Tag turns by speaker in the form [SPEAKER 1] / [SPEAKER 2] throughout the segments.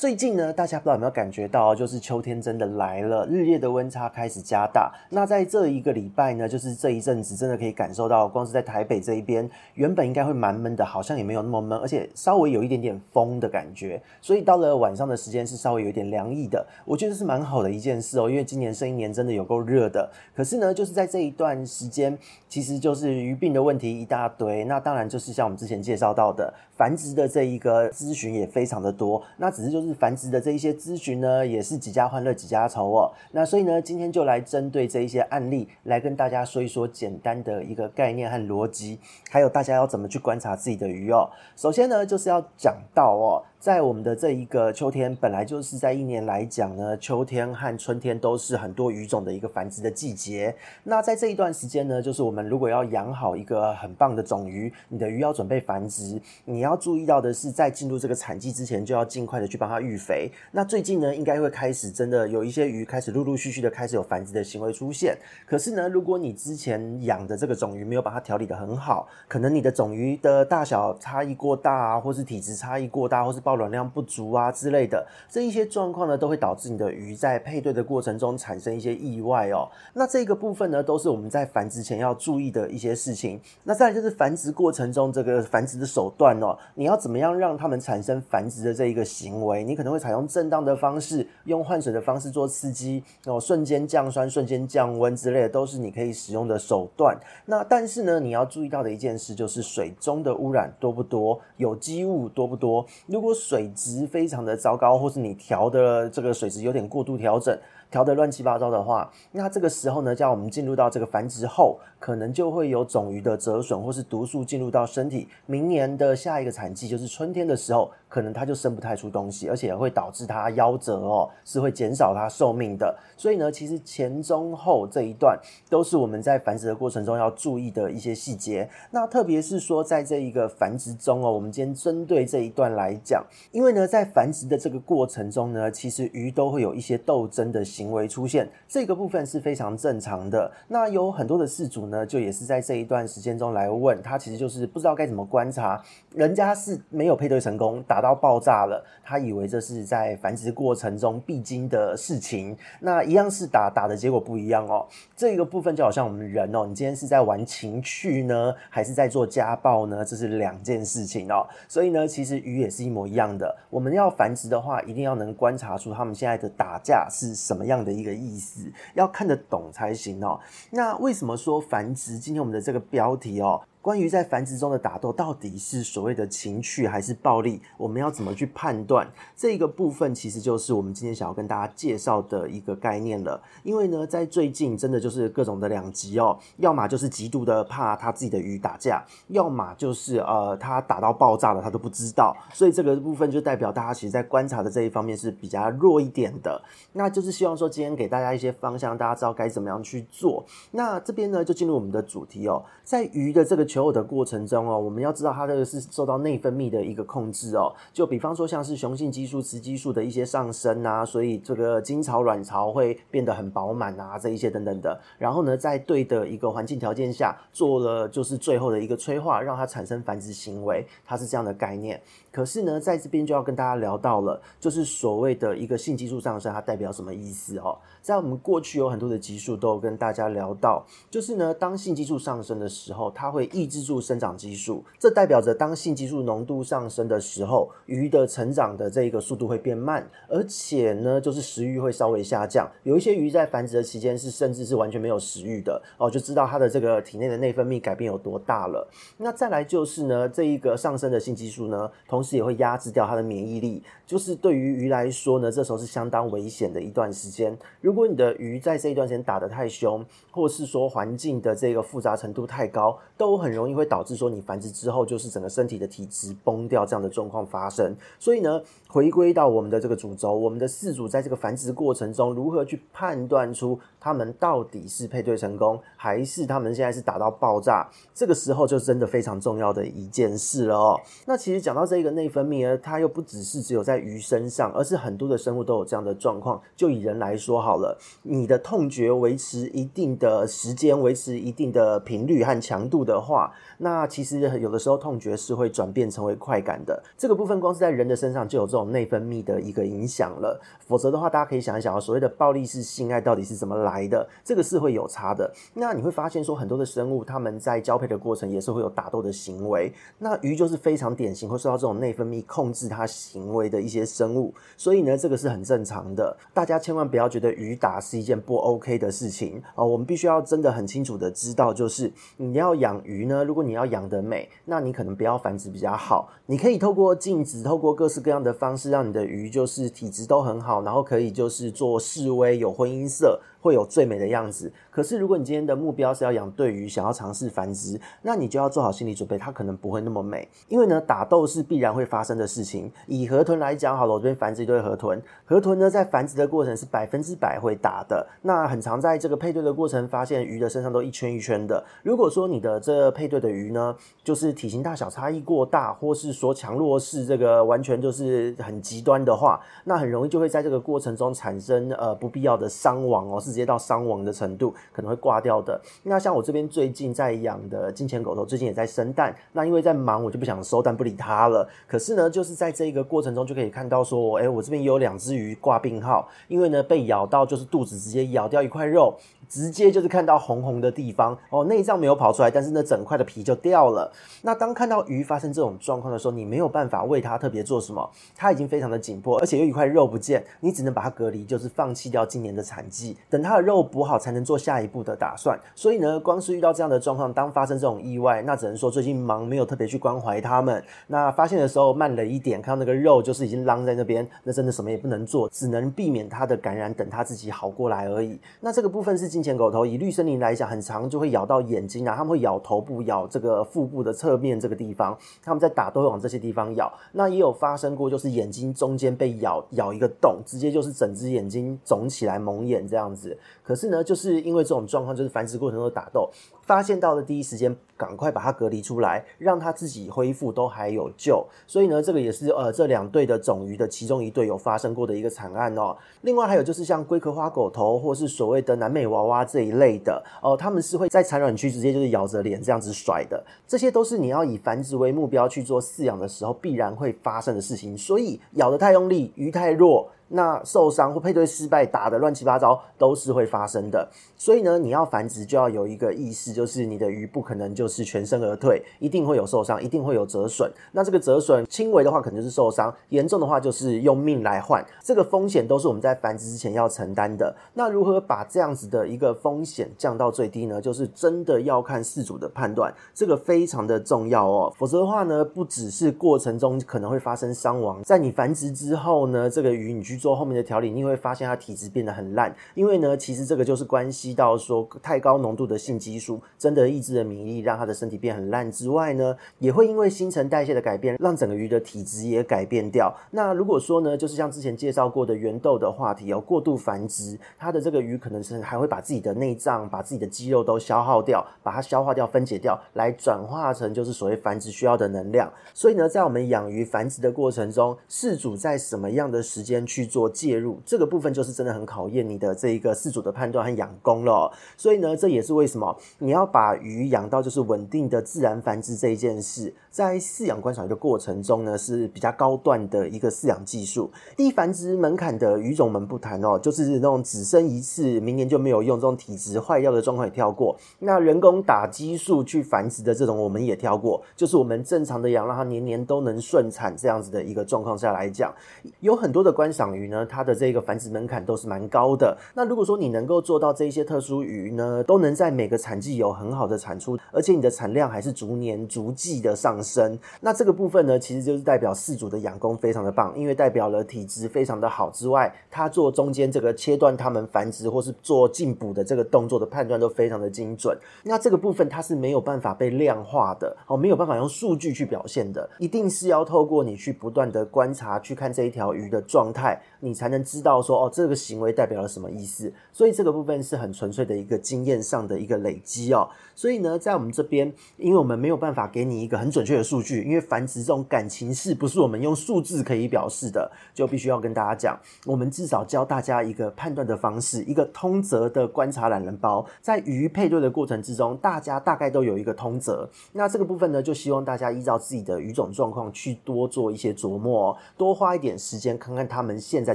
[SPEAKER 1] 最近呢，大家不知道有没有感觉到，就是秋天真的来了，日夜的温差开始加大。那在这一个礼拜呢，就是这一阵子，真的可以感受到，光是在台北这一边，原本应该会蛮闷的，好像也没有那么闷，而且稍微有一点点风的感觉。所以到了晚上的时间是稍微有一点凉意的，我觉得是蛮好的一件事哦，因为今年生一年真的有够热的。可是呢，就是在这一段时间，其实就是鱼病的问题一大堆。那当然就是像我们之前介绍到的，繁殖的这一个咨询也非常的多。那只是就是。繁殖的这一些咨询呢，也是几家欢乐几家愁哦。那所以呢，今天就来针对这一些案例，来跟大家说一说简单的一个概念和逻辑，还有大家要怎么去观察自己的鱼哦。首先呢，就是要讲到哦。在我们的这一个秋天，本来就是在一年来讲呢，秋天和春天都是很多鱼种的一个繁殖的季节。那在这一段时间呢，就是我们如果要养好一个很棒的种鱼，你的鱼要准备繁殖，你要注意到的是，在进入这个产季之前，就要尽快的去帮它育肥。那最近呢，应该会开始真的有一些鱼开始陆陆续续的开始有繁殖的行为出现。可是呢，如果你之前养的这个种鱼没有把它调理得很好，可能你的种鱼的大小差异过大啊，或是体质差异过大，或是抱卵量不足啊之类的，这一些状况呢，都会导致你的鱼在配对的过程中产生一些意外哦。那这个部分呢，都是我们在繁殖前要注意的一些事情。那再来就是繁殖过程中这个繁殖的手段哦，你要怎么样让它们产生繁殖的这一个行为？你可能会采用正当的方式，用换水的方式做刺激，哦，瞬间降酸、瞬间降温之类的，都是你可以使用的手段。那但是呢，你要注意到的一件事就是水中的污染多不多，有机物多不多？如果水质非常的糟糕，或是你调的这个水质有点过度调整，调得乱七八糟的话，那这个时候呢，叫我们进入到这个繁殖后，可能就会有种鱼的折损或是毒素进入到身体。明年的下一个产季就是春天的时候。可能它就生不太出东西，而且会导致它夭折哦，是会减少它寿命的。所以呢，其实前中后这一段都是我们在繁殖的过程中要注意的一些细节。那特别是说，在这一个繁殖中哦，我们今天针对这一段来讲，因为呢，在繁殖的这个过程中呢，其实鱼都会有一些斗争的行为出现，这个部分是非常正常的。那有很多的饲主呢，就也是在这一段时间中来问他，其实就是不知道该怎么观察，人家是没有配对成功打。到爆炸了，他以为这是在繁殖过程中必经的事情，那一样是打打的结果不一样哦。这个部分就好像我们人哦，你今天是在玩情趣呢，还是在做家暴呢？这是两件事情哦。所以呢，其实鱼也是一模一样的。我们要繁殖的话，一定要能观察出他们现在的打架是什么样的一个意思，要看得懂才行哦。那为什么说繁殖？今天我们的这个标题哦。关于在繁殖中的打斗到底是所谓的情趣还是暴力，我们要怎么去判断？这个部分其实就是我们今天想要跟大家介绍的一个概念了。因为呢，在最近真的就是各种的两极哦，要么就是极度的怕他自己的鱼打架，要么就是呃他打到爆炸了他都不知道。所以这个部分就代表大家其实在观察的这一方面是比较弱一点的。那就是希望说今天给大家一些方向，大家知道该怎么样去做。那这边呢就进入我们的主题哦，在鱼的这个。求偶的过程中哦，我们要知道它这个是受到内分泌的一个控制哦。就比方说像是雄性激素、雌激素的一些上升啊，所以这个精巢、卵巢会变得很饱满啊，这一些等等的。然后呢，在对的一个环境条件下，做了就是最后的一个催化，让它产生繁殖行为，它是这样的概念。可是呢，在这边就要跟大家聊到了，就是所谓的一个性激素上升，它代表什么意思哦？在我们过去有很多的集数都有跟大家聊到，就是呢，当性激素上升的时候，它会抑抑制住生长激素，这代表着当性激素浓度上升的时候，鱼的成长的这个速度会变慢，而且呢，就是食欲会稍微下降。有一些鱼在繁殖的期间是甚至是完全没有食欲的哦，就知道它的这个体内的内分泌改变有多大了。那再来就是呢，这一个上升的性激素呢，同时也会压制掉它的免疫力，就是对于鱼来说呢，这时候是相当危险的一段时间。如果你的鱼在这一段时间打得太凶，或是说环境的这个复杂程度太高，都很很容易会导致说你繁殖之后就是整个身体的体质崩掉这样的状况发生。所以呢，回归到我们的这个主轴，我们的饲主在这个繁殖过程中如何去判断出他们到底是配对成功，还是他们现在是打到爆炸？这个时候就真的非常重要的一件事了哦。那其实讲到这个内分泌呢，它又不只是只有在鱼身上，而是很多的生物都有这样的状况。就以人来说好了，你的痛觉维持一定的时间，维持一定的频率和强度的话，那其实有的时候痛觉是会转变成为快感的。这个部分光是在人的身上就有这种内分泌的一个影响了。否则的话，大家可以想一想啊，所谓的暴力式性爱到底是怎么来的？这个是会有差的。那你会发现说，很多的生物他们在交配的过程也是会有打斗的行为。那鱼就是非常典型会受到这种内分泌控制它行为的一些生物，所以呢，这个是很正常的。大家千万不要觉得鱼打是一件不 OK 的事情啊，我们必须要真的很清楚的知道，就是你要养鱼呢，如果你要养得美，那你可能不要繁殖比较好。你可以透过镜子，透过各式各样的方式，让你的鱼就是体质都很好，然后可以就是做示威，有婚姻色。会有最美的样子。可是，如果你今天的目标是要养对鱼，想要尝试繁殖，那你就要做好心理准备，它可能不会那么美。因为呢，打斗是必然会发生的事情。以河豚来讲，好了，我这边繁殖一对河豚。河豚呢，在繁殖的过程是百分之百会打的。那很常在这个配对的过程，发现鱼的身上都一圈一圈的。如果说你的这配对的鱼呢，就是体型大小差异过大，或是说强弱势这个完全就是很极端的话，那很容易就会在这个过程中产生呃不必要的伤亡哦。直接到伤亡的程度，可能会挂掉的。那像我这边最近在养的金钱狗头，最近也在生蛋。那因为在忙，我就不想收蛋，不理它了。可是呢，就是在这个过程中，就可以看到说，哎，我这边有两只鱼挂病号，因为呢被咬到，就是肚子直接咬掉一块肉。直接就是看到红红的地方哦，内脏没有跑出来，但是那整块的皮就掉了。那当看到鱼发生这种状况的时候，你没有办法为它特别做什么，它已经非常的紧迫，而且有一块肉不见，你只能把它隔离，就是放弃掉今年的产季，等它的肉补好才能做下一步的打算。所以呢，光是遇到这样的状况，当发生这种意外，那只能说最近忙，没有特别去关怀他们。那发现的时候慢了一点，看到那个肉就是已经扔在那边，那真的什么也不能做，只能避免它的感染，等它自己好过来而已。那这个部分是金钱狗头，以绿森林来讲，很长就会咬到眼睛啊，他们会咬头部、咬这个腹部的侧面这个地方，他们在打都会往这些地方咬。那也有发生过，就是眼睛中间被咬咬一个洞，直接就是整只眼睛肿起来蒙眼这样子。可是呢，就是因为这种状况，就是繁殖过程中打斗，发现到的第一时间，赶快把它隔离出来，让它自己恢复都还有救。所以呢，这个也是呃这两对的种鱼的其中一对有发生过的一个惨案哦。另外还有就是像龟壳花狗头或是所谓的南美娃娃这一类的哦，他们是会在产卵区直接就是咬着脸这样子甩的。这些都是你要以繁殖为目标去做饲养的时候必然会发生的事情。所以咬得太用力，鱼太弱。那受伤或配对失败，打得乱七八糟都是会发生的。所以呢，你要繁殖就要有一个意识，就是你的鱼不可能就是全身而退，一定会有受伤，一定会有折损。那这个折损轻微的话，可能就是受伤；严重的话，就是用命来换。这个风险都是我们在繁殖之前要承担的。那如何把这样子的一个风险降到最低呢？就是真的要看饲主的判断，这个非常的重要哦。否则的话呢，不只是过程中可能会发生伤亡，在你繁殖之后呢，这个鱼你去。做后面的调理，你会发现它体质变得很烂，因为呢，其实这个就是关系到说太高浓度的性激素真的抑制了免疫力，让他的身体变很烂之外呢，也会因为新陈代谢的改变，让整个鱼的体质也改变掉。那如果说呢，就是像之前介绍过的圆豆的话题哦，过度繁殖，它的这个鱼可能是还会把自己的内脏、把自己的肌肉都消耗掉，把它消化掉、分解掉，来转化成就是所谓繁殖需要的能量。所以呢，在我们养鱼繁殖的过程中，饲主在什么样的时间去做介入这个部分，就是真的很考验你的这一个饲主的判断和养功了。所以呢，这也是为什么你要要把鱼养到就是稳定的自然繁殖这一件事，在饲养观赏鱼的过程中呢，是比较高段的一个饲养技术。低繁殖门槛的鱼种们不谈哦，就是那种只生一次，明年就没有用，这种体质坏掉的状况也跳过。那人工打激素去繁殖的这种，我们也跳过。就是我们正常的养，让它年年都能顺产这样子的一个状况下来讲，有很多的观赏鱼呢，它它的这个繁殖门槛都是蛮高的。那如果说你能够做到这一些特殊鱼呢，都能在每个产季有很好的产出，而且你的产量还是逐年逐季的上升，那这个部分呢，其实就是代表饲主的养功非常的棒，因为代表了体质非常的好之外，它做中间这个切断它们繁殖或是做进补的这个动作的判断都非常的精准。那这个部分它是没有办法被量化的哦，没有办法用数据去表现的，一定是要透过你去不断的观察，去看这一条鱼的状态。你才能知道说哦，这个行为代表了什么意思。所以这个部分是很纯粹的一个经验上的一个累积哦。所以呢，在我们这边，因为我们没有办法给你一个很准确的数据，因为繁殖这种感情事不是我们用数字可以表示的，就必须要跟大家讲，我们至少教大家一个判断的方式，一个通则的观察懒人包，在鱼配对的过程之中，大家大概都有一个通则。那这个部分呢，就希望大家依照自己的鱼种状况去多做一些琢磨，多花一点时间看看他们现在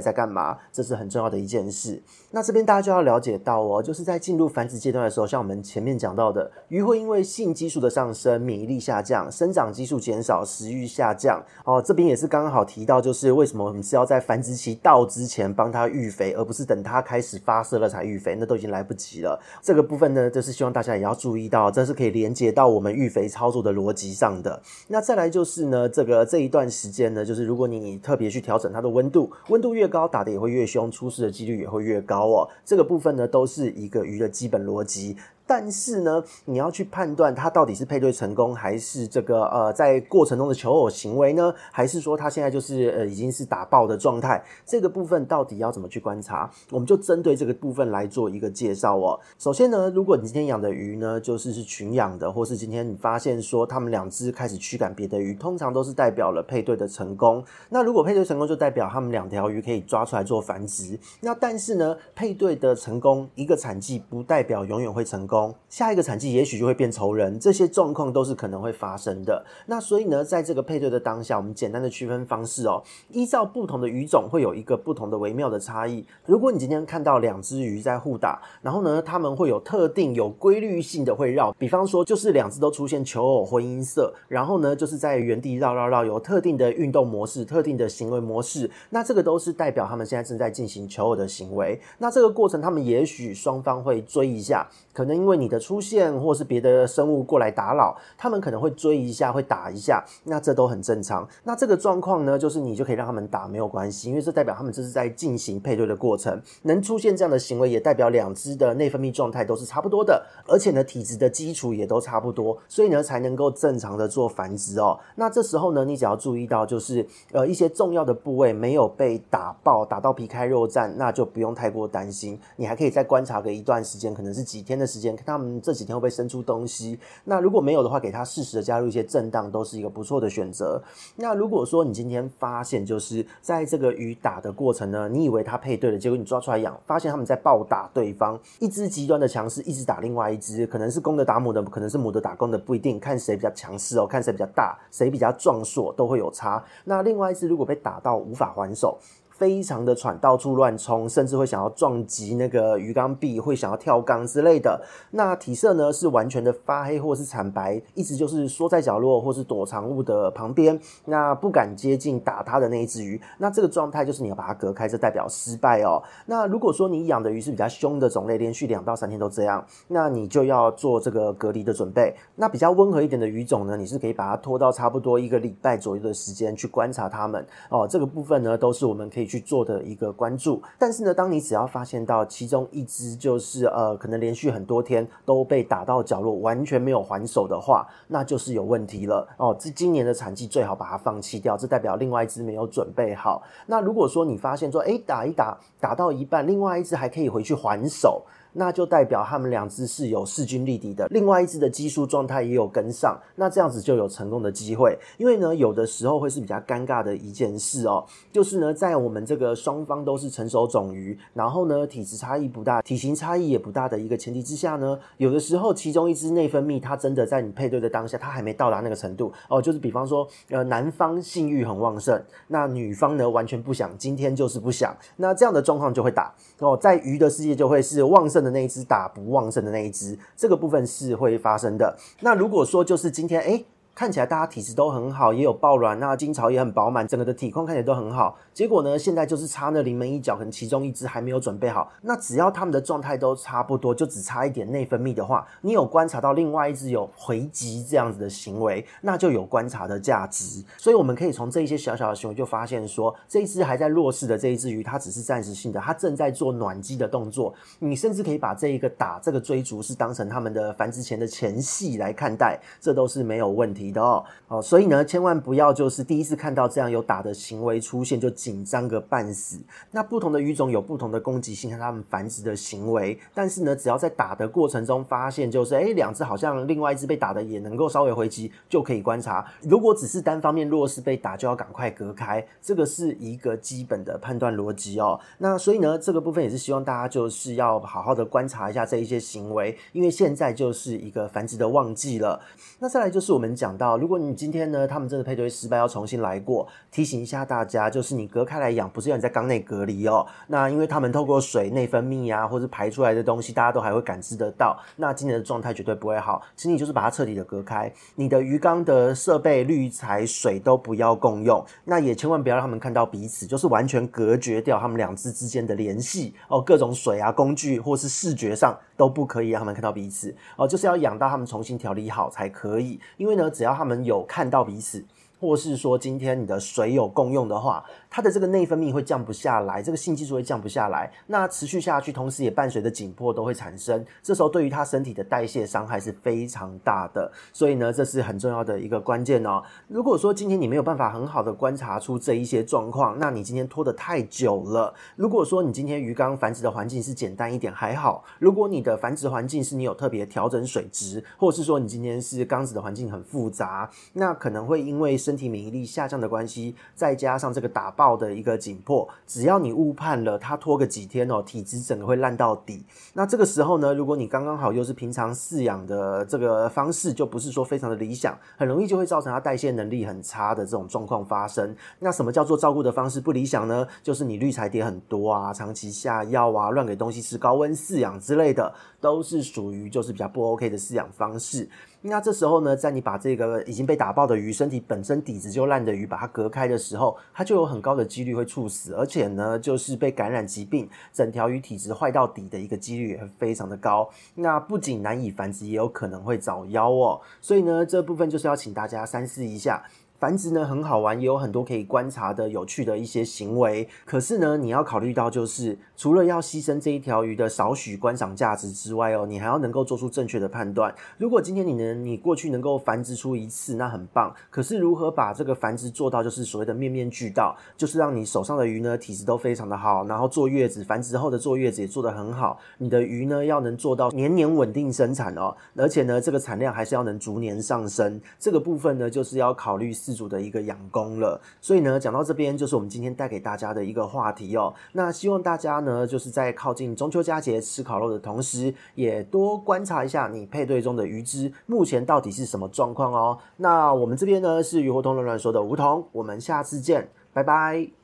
[SPEAKER 1] 在干嘛，这是很重要的一件事。那这边大家就要了解到哦，就是在进入繁殖阶段的时候，像我们前面讲到的。鱼会因为性激素的上升，免疫力下降，生长激素减少，食欲下降。哦，这边也是刚好提到，就是为什么我们是要在繁殖期到之前帮它育肥，而不是等它开始发色了才育肥，那都已经来不及了。这个部分呢，就是希望大家也要注意到，这是可以连接到我们育肥操作的逻辑上的。那再来就是呢，这个这一段时间呢，就是如果你特别去调整它的温度，温度越高，打的也会越凶，出事的几率也会越高哦。这个部分呢，都是一个鱼的基本逻辑。但是呢，你要去判断它到底是配对成功，还是这个呃在过程中的求偶行为呢？还是说它现在就是呃已经是打爆的状态？这个部分到底要怎么去观察？我们就针对这个部分来做一个介绍哦。首先呢，如果你今天养的鱼呢，就是是群养的，或是今天你发现说它们两只开始驱赶别的鱼，通常都是代表了配对的成功。那如果配对成功，就代表它们两条鱼可以抓出来做繁殖。那但是呢，配对的成功一个产季不代表永远会成功。下一个产季也许就会变仇人，这些状况都是可能会发生的。那所以呢，在这个配对的当下，我们简单的区分方式哦，依照不同的鱼种会有一个不同的微妙的差异。如果你今天看到两只鱼在互打，然后呢，它们会有特定有规律性的会绕，比方说就是两只都出现求偶婚姻色，然后呢，就是在原地绕绕绕，有特定的运动模式、特定的行为模式，那这个都是代表他们现在正在进行求偶的行为。那这个过程，他们也许双方会追一下。可能因为你的出现，或是别的生物过来打扰，他们可能会追一下，会打一下，那这都很正常。那这个状况呢，就是你就可以让他们打没有关系，因为这代表他们这是在进行配对的过程，能出现这样的行为，也代表两只的内分泌状态都是差不多的，而且呢，体质的基础也都差不多，所以呢，才能够正常的做繁殖哦。那这时候呢，你只要注意到，就是呃一些重要的部位没有被打爆，打到皮开肉绽，那就不用太过担心，你还可以再观察个一段时间，可能是几天的。时间看他们这几天会不会生出东西？那如果没有的话，给他适时的加入一些震荡，都是一个不错的选择。那如果说你今天发现就是在这个鱼打的过程呢，你以为它配对了，结果你抓出来养，发现他们在暴打对方，一只极端的强势，一直打另外一只，可能是公的打母的，可能是母的打公的，不一定，看谁比较强势哦，看谁比较大，谁比较壮硕都会有差。那另外一只如果被打到无法还手。非常的喘，到处乱冲，甚至会想要撞击那个鱼缸壁，会想要跳缸之类的。那体色呢是完全的发黑或是惨白，一直就是缩在角落或是躲藏物的旁边，那不敢接近打它的那一只鱼。那这个状态就是你要把它隔开，这代表失败哦。那如果说你养的鱼是比较凶的种类，连续两到三天都这样，那你就要做这个隔离的准备。那比较温和一点的鱼种呢，你是可以把它拖到差不多一个礼拜左右的时间去观察它们哦。这个部分呢，都是我们可以。去做的一个关注，但是呢，当你只要发现到其中一只就是呃，可能连续很多天都被打到角落，完全没有还手的话，那就是有问题了哦。这今年的产季最好把它放弃掉，这代表另外一只没有准备好。那如果说你发现说，哎，打一打，打到一半，另外一只还可以回去还手。那就代表他们两只是有势均力敌的，另外一只的技术状态也有跟上，那这样子就有成功的机会。因为呢，有的时候会是比较尴尬的一件事哦，就是呢，在我们这个双方都是成熟种鱼，然后呢，体质差异不大，体型差异也不大的一个前提之下呢，有的时候其中一只内分泌它真的在你配对的当下，它还没到达那个程度哦，就是比方说，呃，男方性欲很旺盛，那女方呢完全不想，今天就是不想，那这样的状况就会打哦，在鱼的世界就会是旺盛那一只打不旺盛的那一只，这个部分是会发生的。那如果说就是今天，诶看起来大家体质都很好，也有抱卵，那精巢也很饱满，整个的体况看起来都很好。结果呢，现在就是差那临门一脚，可能其中一只还没有准备好。那只要他们的状态都差不多，就只差一点内分泌的话，你有观察到另外一只有回击这样子的行为，那就有观察的价值。所以我们可以从这一些小小的行为就发现说，这一只还在弱势的这一只鱼，它只是暂时性的，它正在做暖机的动作。你甚至可以把这一个打这个追逐是当成他们的繁殖前的前戏来看待，这都是没有问题。的哦。哦，所以呢，千万不要就是第一次看到这样有打的行为出现就紧张个半死。那不同的鱼种有不同的攻击性和它们繁殖的行为，但是呢，只要在打的过程中发现就是，诶，两只好像另外一只被打的也能够稍微回击，就可以观察。如果只是单方面弱势被打，就要赶快隔开，这个是一个基本的判断逻辑哦。那所以呢，这个部分也是希望大家就是要好好的观察一下这一些行为，因为现在就是一个繁殖的旺季了。那再来就是我们讲到，如果你今天呢，他们真的配对失败，要重新来过，提醒一下大家，就是你隔开来养，不是要你在缸内隔离哦。那因为他们透过水内分泌啊，或是排出来的东西，大家都还会感知得到。那今年的状态绝对不会好，请你就是把它彻底的隔开。你的鱼缸的设备、滤材、水都不要共用，那也千万不要让他们看到彼此，就是完全隔绝掉他们两只之间的联系哦。各种水啊、工具或是视觉上都不可以让他们看到彼此哦，就是要养到他们重新调理好才可以。因为呢，只要他们有看到彼此。或是说今天你的水有共用的话，它的这个内分泌会降不下来，这个性激素会降不下来，那持续下去，同时也伴随着紧迫都会产生，这时候对于它身体的代谢伤害是非常大的，所以呢，这是很重要的一个关键哦。如果说今天你没有办法很好的观察出这一些状况，那你今天拖得太久了。如果说你今天鱼缸繁殖的环境是简单一点还好，如果你的繁殖环境是你有特别调整水质，或是说你今天是缸子的环境很复杂，那可能会因为身体免疫力下降的关系，再加上这个打爆的一个紧迫，只要你误判了，它拖个几天哦，体质整个会烂到底。那这个时候呢，如果你刚刚好又是平常饲养的这个方式，就不是说非常的理想，很容易就会造成它代谢能力很差的这种状况发生。那什么叫做照顾的方式不理想呢？就是你滤材叠很多啊，长期下药啊，乱给东西吃，高温饲养之类的，都是属于就是比较不 OK 的饲养方式。那这时候呢，在你把这个已经被打爆的鱼，身体本身底子就烂的鱼，把它隔开的时候，它就有很高的几率会猝死，而且呢，就是被感染疾病，整条鱼体质坏到底的一个几率也非常的高。那不仅难以繁殖，也有可能会早夭哦。所以呢，这部分就是要请大家三思一下。繁殖呢很好玩，也有很多可以观察的有趣的一些行为。可是呢，你要考虑到就是，除了要牺牲这一条鱼的少许观赏价值之外哦，你还要能够做出正确的判断。如果今天你能，你过去能够繁殖出一次，那很棒。可是如何把这个繁殖做到就是所谓的面面俱到，就是让你手上的鱼呢体质都非常的好，然后坐月子繁殖后的坐月子也做得很好。你的鱼呢要能做到年年稳定生产哦，而且呢这个产量还是要能逐年上升。这个部分呢就是要考虑。自主的一个养功了，所以呢，讲到这边就是我们今天带给大家的一个话题哦。那希望大家呢，就是在靠近中秋佳节吃烤肉的同时，也多观察一下你配对中的鱼只目前到底是什么状况哦。那我们这边呢是鱼活通乱乱说的梧桐，我们下次见，拜拜。